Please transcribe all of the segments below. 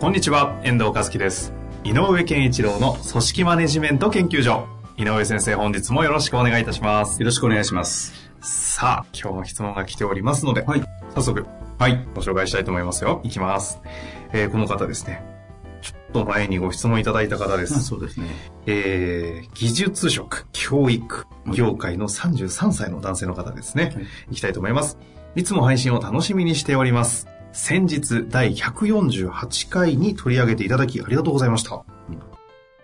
こんにちは、遠藤和樹です。井上健一郎の組織マネジメント研究所。井上先生、本日もよろしくお願いいたします。よろしくお願いします。さあ、今日も質問が来ておりますので、はい。早速、はい、ご紹介したいと思いますよ。いきます。えーこの方ですね。ちょっと前にご質問いただいた方です。そうですね。えー、技術職、教育、業界の33歳の男性の方ですね。はいいきたいと思います。いつも配信を楽しみにしております。先日、第148回に取り上げていただきありがとうございました。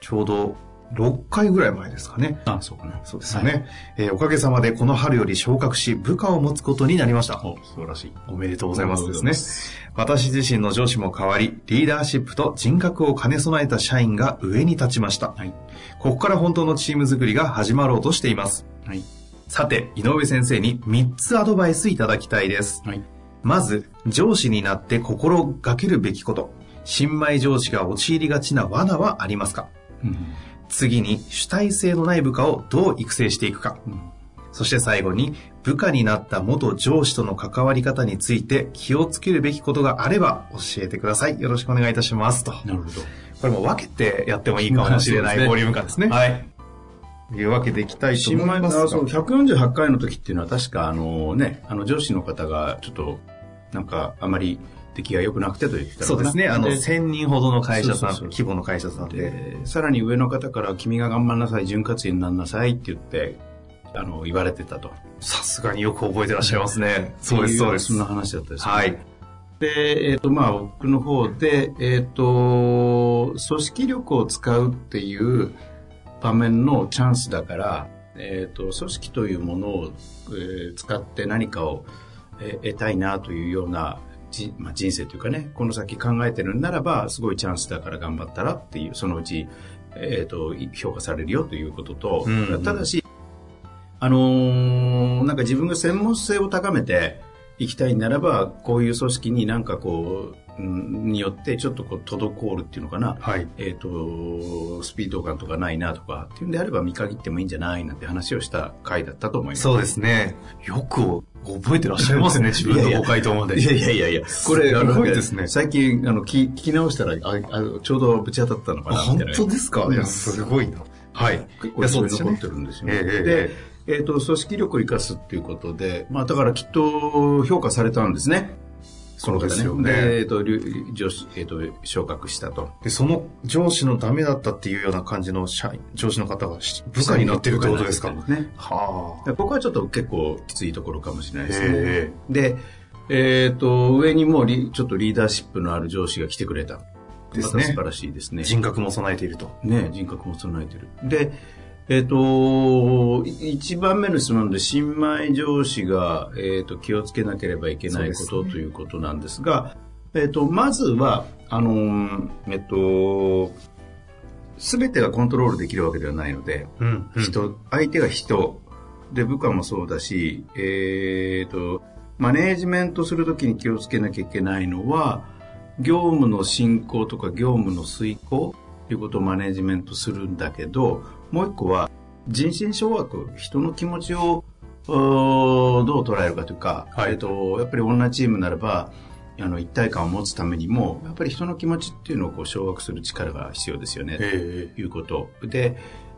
ちょうど6回ぐらい前ですかね。あ、そうかな。そうですよね、えーおかげさまでこの春より昇格し、部下を持つことになりました。お、素晴らしい。おめでとうございますですね。私自身の上司も変わり、リーダーシップと人格を兼ね備えた社員が上に立ちました。はい。ここから本当のチーム作りが始まろうとしています。はい。さて、井上先生に3つアドバイスいただきたいです。はい。まず、上司になって心がけるべきこと。新米上司が陥りがちな罠はありますか？うん。次に、主体性のない部下をどう育成していくか。うんそして最後に、部下になった元上司との関わり方について気をつけるべきことがあれば教えてください。よろしくお願いいたします。と。こなるほど。れも分けてやってもいいかもしれないボリューム感ですね。はい。いうわけでいきたいと新米思いますそう、148回の時っていうのは確かあのね、あの上司の方がちょっと、なんかあまり出来が良くなくてとそうですね。あの、で1000人ほどの会社さん、そうそうそう規模の会社さんで。で、さらに上の方から君が頑張んなさい、潤滑油になんなさいって言って、あの、言われてたと。さすがによく覚えてらっしゃいますね。そうです、そうです。そんな話だったですねはい。で、えっ、と、まあ、僕の方で、えっ、と、組織力を使うっていう場面のチャンスだから、えっ、と、組織というものを、えー使って何かを、えー得たいなというような、じまあ、人生というかね、この先考えてるならば、すごいチャンスだから頑張ったらっていう、そのうち、えっ、と、評価されるよということと、うんうん。ただし、あのーなんか自分が専門性を高めていきたいならば、こういう組織になんかこう、うんによってちょっとこう、滞るっていうのかな。はい。えっ、と、スピード感とかないなとか、っていうんであれば見限ってもいいんじゃないなんて話をした回だったと思います。そうですね。よく覚えてらっしゃいますね、自分のご回答まで。いやいやいやいや、これ、すごいですね最近、あの、聞聞き直したら、ああちょうどぶち当たったのかな、みあ本たいな。当ですか？うんいや、すごいな。はい。結構そういう残ってるんですよね。えで、えっ、と、組織力を生かすっていうことで、まあ、だからきっと評価されたんですね。そうですよねで、えっ、と、りゅ上司、えっ、と、昇格したと。で、その上司のダメだったっていうような感じの社員、上司の方がし部下になってるってことですか？ね。はでここはちょっと結構きついところかもしれないですね。えで、えっ、と、上にもリちょっとリーダーシップのある上司が来てくれた。ですねまた素晴らしいですね。あ。人格も備えていると。ね、人格も備えてる。で、えっ、と、い一番目の質問で、新米上司が、えっ、と、気をつけなければいけないこと、ねということなんですが、えっ、と、まずは、あのー、えっ、と、すべてがコントロールできるわけではないので、うん。人、相手が人、で、部下もそうだし、えっ、と、マネージメントするときに気をつけなきゃいけないのは、業務の進行とか業務の遂行ということをマネージメントするんだけど、もう一個は、人心掌握、人の気持ちを、どう捉えるかというか、はいえっ、と、やっぱり同じチームならば、あの、一体感を持つためにも、やっぱり人の気持ちっていうのをこう掌握する力が必要ですよね。えいうこと。で、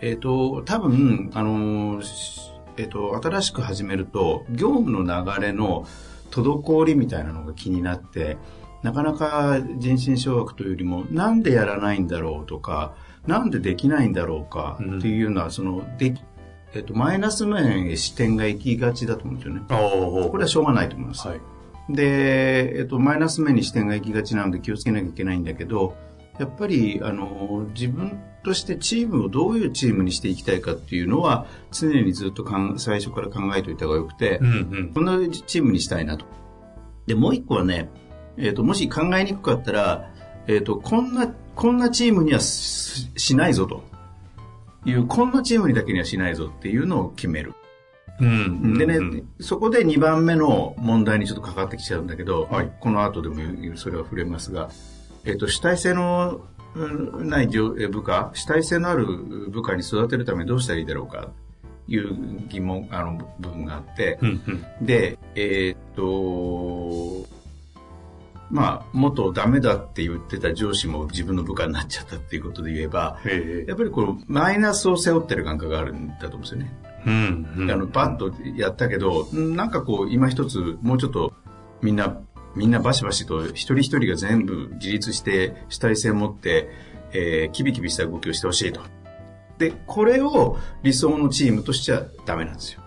えっ、と、多分、あの、しえっ、と、新しく始めると、業務の流れの滞りみたいなのが気になって、なかなか人心掌握というよりも、なんでやらないんだろうとか、なんでできないんだろうかっていうような、その、で、えっ、と、マイナス面へ視点が行きがちだと思うんですよね。これはしょうがないと思います。はい。で、えっと、マイナス面に視点が行きがちなので気をつけなきゃいけないんだけど、やっぱり、あの、自分としてチームをどういうチームにしていきたいかっていうのは、常にずっとかん最初から考えておいた方がよくてう、んうん。こんなチームにしたいなと。で、もう一個はね、えっ、と、もし考えにくかったら、えっ、と、こんな、こんなチームにはししないぞという、こんなチームにだけにはしないぞっていうのを決める。うんでね、うんそこで2番目の問題にちょっとかかってきちゃうんだけど、はいこの後でもそれは触れますが、えっ、と、主体性のうんない部下、主体性のある部下に育てるためにどうしたらいいだろうか、いう疑問、あの、部分があって、うんうん。で、えーっと、まあ、元ダメだって言ってた上司も自分の部下になっちゃったっていうことで言えば、やっぱりこのマイナスを背負ってる感覚があるんだと思うんですよね。うんうん。あの、バッとやったけど、んなんかこう、今一つ、もうちょっと、みんな、みんなバシバシと、一人一人が全部自立して、主体性を持って、えーキビキビした動きをしてほしいと。で、これを理想のチームとしちゃダメなんですよ。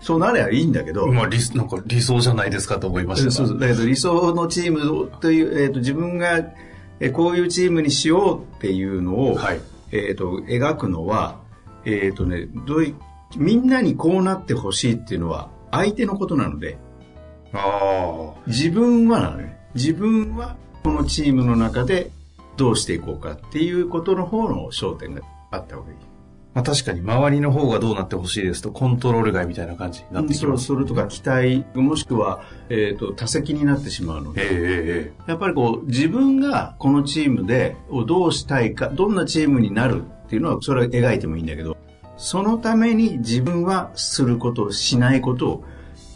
そうなればいいんだけど、まあ理なんか理想じゃないですかと思いましたがそうそうだけど理想のチームという、えー、と自分が、えーこういうチームにしようっていうのを、はいえー、と描くのは、えーとね、どういみんなにこうなってほしいっていうのは相手のことなのであ自分はなのね自分はこのチームの中でどうしていこうかっていうことの方の焦点があった方がいい。まあ確かに周りの方がどうなってほしいですとコントロール外みたいな感じになってきます。それとか期待もしくは、えー、と多責になってしまうので、えええやっぱりこう自分がこのチームでをどうしたいかどんなチームになるっていうのはそれは描いてもいいんだけどそのために自分はすることしないことを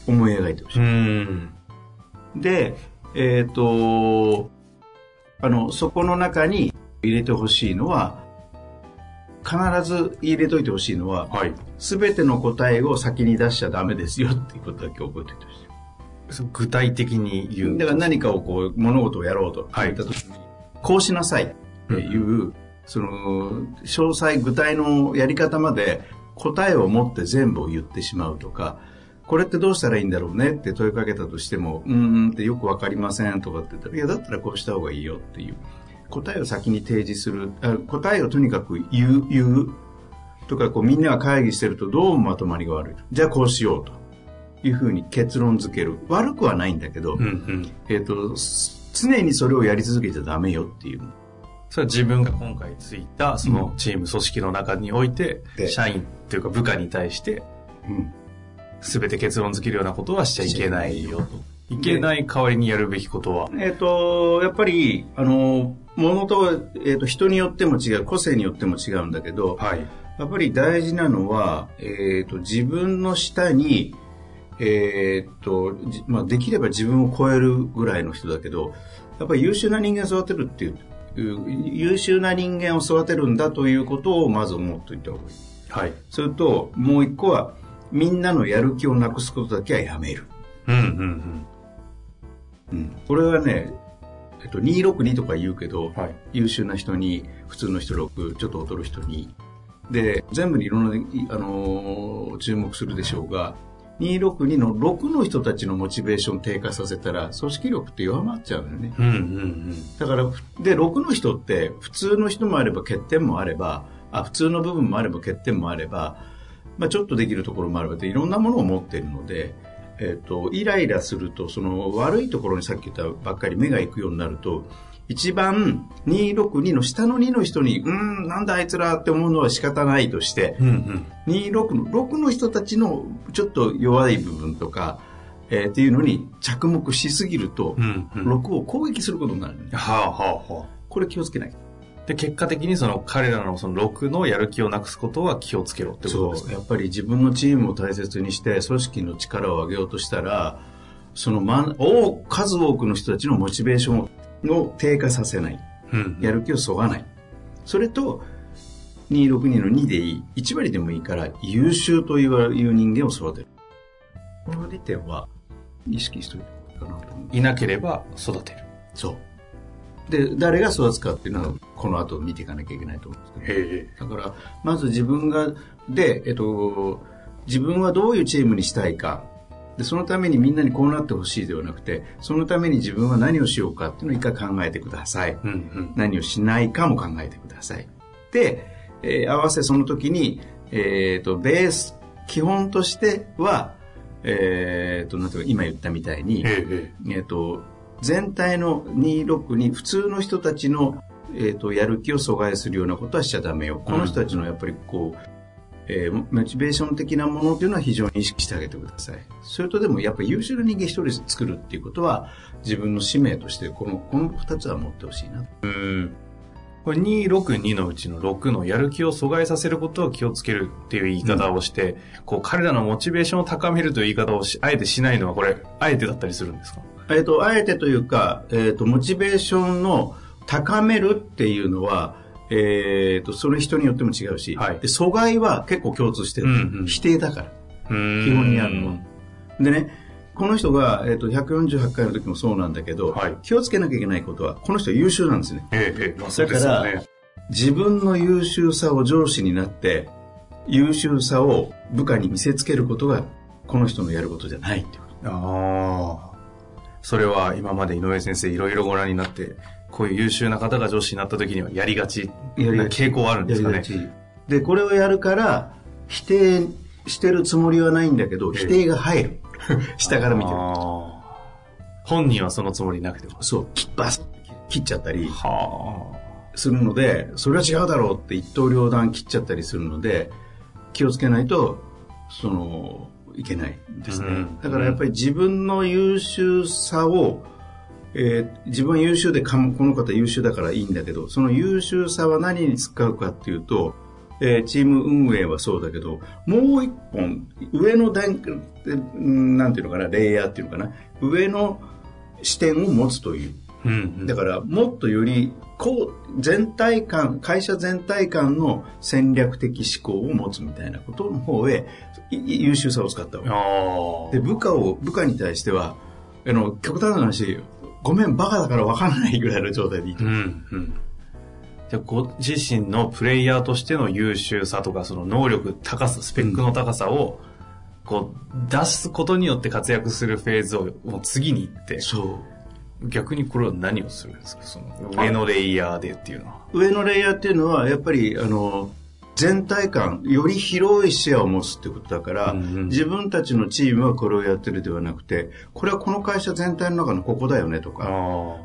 思い描いてほし。いでえっ、とあのそこの中に入れてほしいのは必ず入れといてほしいのははい。全ての答えを先に出しちゃダメですよっていうことだけ覚えておいてほしい具体的に言う。だから何かをこう物事をやろうとはい言った時に、こうしなさいっていう、その詳細具体のやり方まで答えを持って全部を言ってしまうとかこれってどうしたらいいんだろうねって問いかけたとしてもうんうんってよくわかりませんとかって言ったらいやだったらこうした方がいいよっていう答えを先に提示するあ答えをとにかく言う言うとかこうみんなが会議してるとどうもまとまりが悪いじゃあこうしようというふうに結論付ける悪くはないんだけど、うんうん。えっ、と、す常にそれをやり続けちゃダメよっていう。それは自分が今回ついたそのチーム組織の中において、で社員というか部下に対してうん。全て結論付けるようなことはしちゃいけないよと。いけない代わりにやるべきことは？えっ、と、やっぱり、あの、ものと、えっ、と、人によっても違う、個性によっても違うんだけど、はい。やっぱり大事なのは、えっ、と、自分の下に、えっ、と、じまあ、できれば自分を超えるぐらいの人だけど、やっぱり優秀な人間を育てるっていう、優秀な人間を育てるんだということをまず思っておいた方がいい。はい。それと、もう一個は、みんなのやる気をなくすことだけはやめる。うんうんうん。これはね、えっと、262とか言うけど、うん。はい。優秀な人に、普通の人6、ちょっと劣る人に。で、全部にいろんな、いあのー注目するでしょうが、262の6の人たちのモチベーションを低下させたら、組織力って弱まっちゃうのよね。うんうんうん。だから、で、6の人って、普通の人もあれば欠点もあれば、あ、普通の部分もあれば欠点もあれば、まあちょっとできるところもあれいろんなものを持っているので、えっ、と、イライラすると、その悪いところにさっき言ったばっかり目が行くようになると、一番262の下の2の人に、うーん、なんだあいつらって思うのは仕方ないとして、うんうん。26の、6の人たちのちょっと弱い部分とか、えーっていうのに着目しすぎると、うんうん。6を攻撃することになる、ね。はあはあはあ。これ気をつけない。で、結果的にその彼らのその6のやる気をなくすことは気をつけろってことですそう、ね。やっぱり自分のチームを大切にして、組織の力を上げようとしたら、その、まん、多数多くの人たちのモチベーションを低下させない。うんやる気をそがない。それと、262の2でいい。1割でもいいから、優秀といういう人間を育てる。この2点は、意識しといてかなと思う。いなければ育てる。そう。で、誰が育つかっていうのは、この後見ていかなきゃいけないと思うんですけど。だから、まず自分が、で、えっと、自分はどういうチームにしたいか。で、そのためにみんなにこうなってほしいではなくて、そのために自分は何をしようかっていうのを一回考えてください。うんうん。何をしないかも考えてください。で、えー合わせその時に、えっ、と、ベース、基本としては、えっ、と、なんていうか、今言ったみたいに、ええ。えっ、と、全体の26に普通の人たちの、えーと、やる気を阻害するようなことはしちゃダメよ。この人たちのやっぱりこう、えー、モチベーション的なものっていうのは非常に意識してあげてください。それとでもやっぱり優秀な人間一人作るっていうことは自分の使命としてこの、この二つは持ってほしいな。うん。これ262のうちの6のやる気を阻害させることを気をつけるっていう言い方をして、うん、こう彼らのモチベーションを高めるという言い方をあえてしないのはこれ、あえてだったりするんですか？えっ、ー、と、あえてというか、えっ、ー、と、モチベーションの高めるっていうのは、えっ、ー、と、それ人によっても違うし、はい、で阻害は結構共通してる。うんうん、否定だから。基本にあるのは。でね、この人が、えーと、148回の時もそうなんだけど、はい、気をつけなきゃいけないことは、この人は優秀なんですね。ええまあ、だから、ね、自分の優秀さを上司になって、優秀さを部下に見せつけることが、この人のやることじゃないっていうああ。それは今まで井上先生いろいろご覧になって、こういう優秀な方が上司になった時にはやりがち、やりがち傾向あるんですかね。で、これをやるから、否定してるつもりはないんだけど、否定が入る。下から見てる。本人はそのつもりなくても。そう、バス切っちゃったりするので、それは違うだろうって一刀両断切っちゃったりするので、気をつけないと、その、いけないですね。うん、だからやっぱり自分の優秀さを、えー、自分は優秀でこの方優秀だからいいんだけど、その優秀さは何に使うかっていうと、えー、チーム運営はそうだけど、もう一本、上の段、なんていうのかな、レイヤーっていうのかな、上の視点を持つという。うんうん、だから、もっとより、こう、全体感、会社全体感の戦略的思考を持つみたいなことの方へ、優秀さを使った方がで、部下を、部下に対しては、あの、極端な話、ごめん、バカだから分からないぐらいの状態でいいと。うんうんじゃご自身のプレイヤーとしての優秀さとか、その能力、高さ、スペックの高さを、こう、出すことによって活躍するフェーズをもう次に行って。そう。逆にこれは何をするんですか？その上のレイヤーでっていうのは。上のレイヤーっていうのは、やっぱり、あの、全体感、より広い視野を持つってことだから、うんうん、自分たちのチームはこれをやってるではなくて、これはこの会社全体の中のここだよねとか、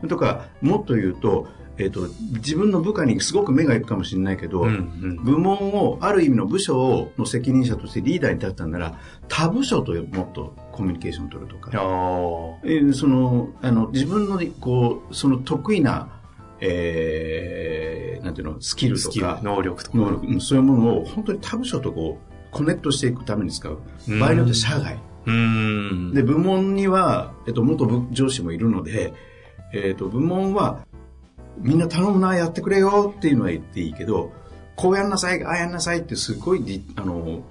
とか、もっと言うと、えーと、自分の部下にすごく目がいくかもしれないけど、うんうん、部門をある意味の部署の責任者としてリーダーに立ったんなら他部署ともっとコミュニケーションを取るとか、えー、そのあの自分のこうその得意なえー、なんていうのスキルとか。能力とか。能力。そういうものを本当に他部署とこうコネクトしていくために使う。場合によって社外。で部門には、えっと、元部上司もいるので、えっと、部門はみんな頼むな、やってくれよっていうのは言っていいけど、こうやんなさい、ああやんなさいってすごいあの、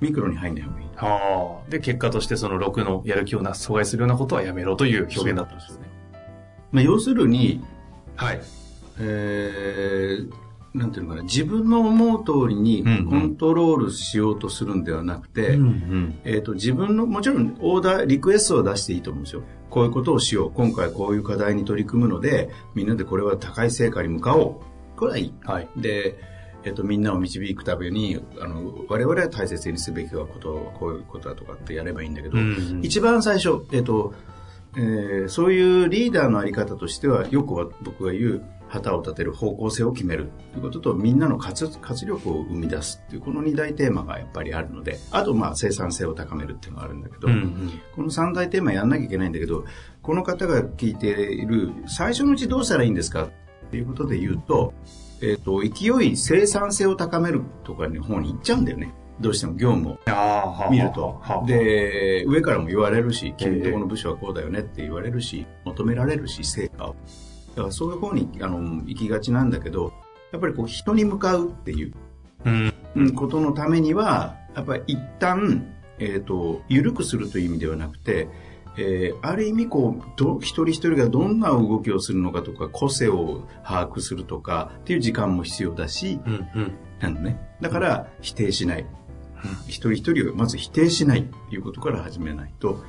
ミクロに入んない方がいい。はあ。で、結果としてその6のやる気をな阻害するようなことはやめろという表現だったんですよね。まあ、要するに、はい。えー、なんていうのかな、自分の思う通りにコントロールしようとするんではなくて、うんうん、えっ、ー、と、自分の、もちろんオーダー、リクエストを出していいと思うんですよ。こういうことをしよう。今回こういう課題に取り組むので、みんなでこれは高い成果に向かおう。これはいい。はい。で、えっ、ー、と、みんなを導くために、あの、我々は大切にすべきはこと、こういうことだとかってやればいいんだけど、うんうん、一番最初、えっ、ー、と、えー、そういうリーダーのあり方としては、よくは僕が言う、旗を立てる方向性を決めるということと、みんなの活活力を生み出すっていう、この2大テーマがやっぱりあるので、あとまあ生産性を高めるっていうのがあるんだけど、うんうん、この3大テーマやんなきゃいけないんだけど、この方が聞いている、最初のうちどうしたらいいんですかっていうことで言うと、えっ、ー、と、勢い生産性を高めるとかの方に行っちゃうんだよね。どうしても業務を見ると。で、上からも言われるし、君とこの部署はこうだよねって言われるし、求められるし、成果を。だからそういう方にあの行きがちなんだけど、やっぱりこう人に向かうっていう、うん、ことのためには、やっぱり一旦、えっ、ー、と、緩くするという意味ではなくて、えー、ある意味こうど一人一人がどんな動きをするのかとか個性を把握するとかっていう時間も必要だし、うんうん、なんね、だから否定しない、うん、一人一人をまず否定しないっていうことから始めないと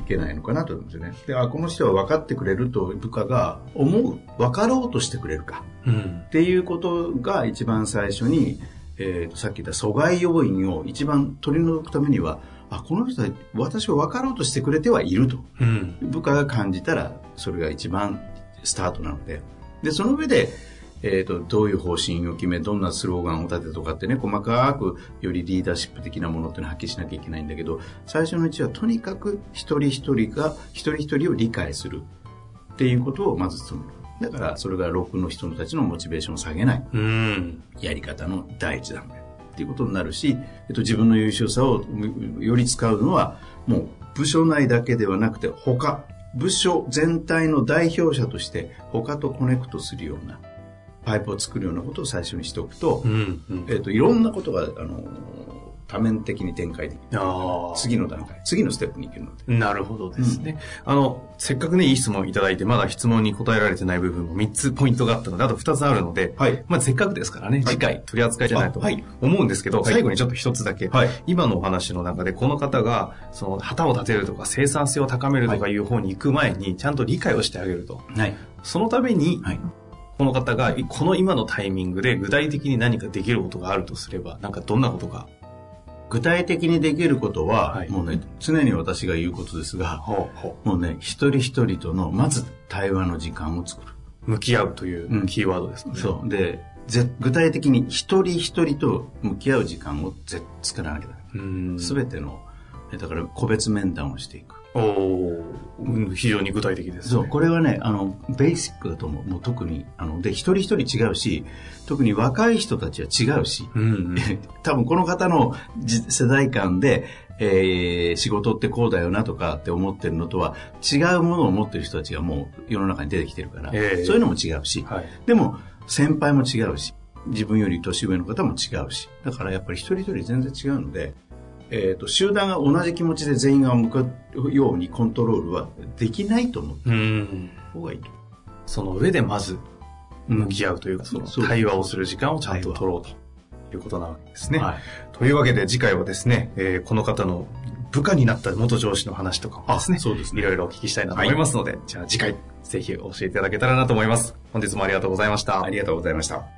いけないのかなと思うんですよね。で、あ、この人は分かってくれると部下が思う、分かろうとしてくれるか、うん、っていうことが一番最初に、えーと、さっき言った阻害要因を一番取り除くためには、あ、この人は私を分かろうとしてくれてはいると。うん。部下が感じたら、それが一番スタートなので。で、その上で、えっ、と、どういう方針を決め、どんなスローガンを立てとかってね、細かく、よりリーダーシップ的なものっていうのを発揮しなきゃいけないんだけど、最初のうちはとにかく一人一人が、一人一人を理解するっていうことをまず努める。だから、それが6の人たちのモチベーションを下げない。うん。やり方の第一段階っていうことになるし、えっと、自分の優秀さをむより使うのはもう部署内だけではなくて他部署全体の代表者として他とコネクトするようなパイプを作るようなことを最初にしておくと、うん。うん。えっと、いろんなことがあの多面的に展開できる。次の段階次のステップに行けるのでなるほどですね。あの、せっかくね、いい質問いただいて、まだ質問に答えられてない部分も3つポイントがあったので、あと2つあるので、はいまあせっかくですからね、次回取り扱いじゃないと思うんですけど、はい最後にちょっと1つだけ、はい今のお話の中で、この方が、その、旗を立てるとか、生産性を高めるとかいう方に行く前に、ちゃんと理解をしてあげると。はいそのために、はいこの方が、この今のタイミングで具体的に何かできることがあるとすれば、なんかどんなことが？具体的にできることは、はいもうね常に私が言うことですがほうほもうね一人一人とのまず対話の時間を作るう向き合うといううんキーワードですね。そう。で、ぜ具体的に一人一人と向き合う時間をぜ作らなきゃダメ。うん。すべての、えだから個別面談をしていく。お非常に具体的です、ね。そう、これはね、あの、ベーシックだと思う。もう特に、あの、で、一人一人違うし、特に若い人たちは違うし、うんうん。多分この方のじ世代間で、えー仕事ってこうだよなとかって思ってるのとは違うものを持ってる人たちがもう世の中に出てきてるから、ええそういうのも違うし、はい。でも、先輩も違うし、自分より年上の方も違うし、だからやっぱり一人一人全然違うので、えっ、と、集団が同じ気持ちで全員が向かうようにコントロールはできないと思ったうん。方がいいと。その上でまずうん向き合うというか、その対話をする時間をちゃんと取ろうということなわけですね。はい。というわけで次回はですね、えーこの方の部下になった元上司の話とかもですね、あそうですねいろいろお聞きしたいなと思いますので、じゃあ次回ぜひ教えていただけたらなと思います。本日もありがとうございました。ありがとうございました。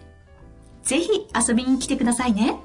ぜひ遊びに来てくださいね。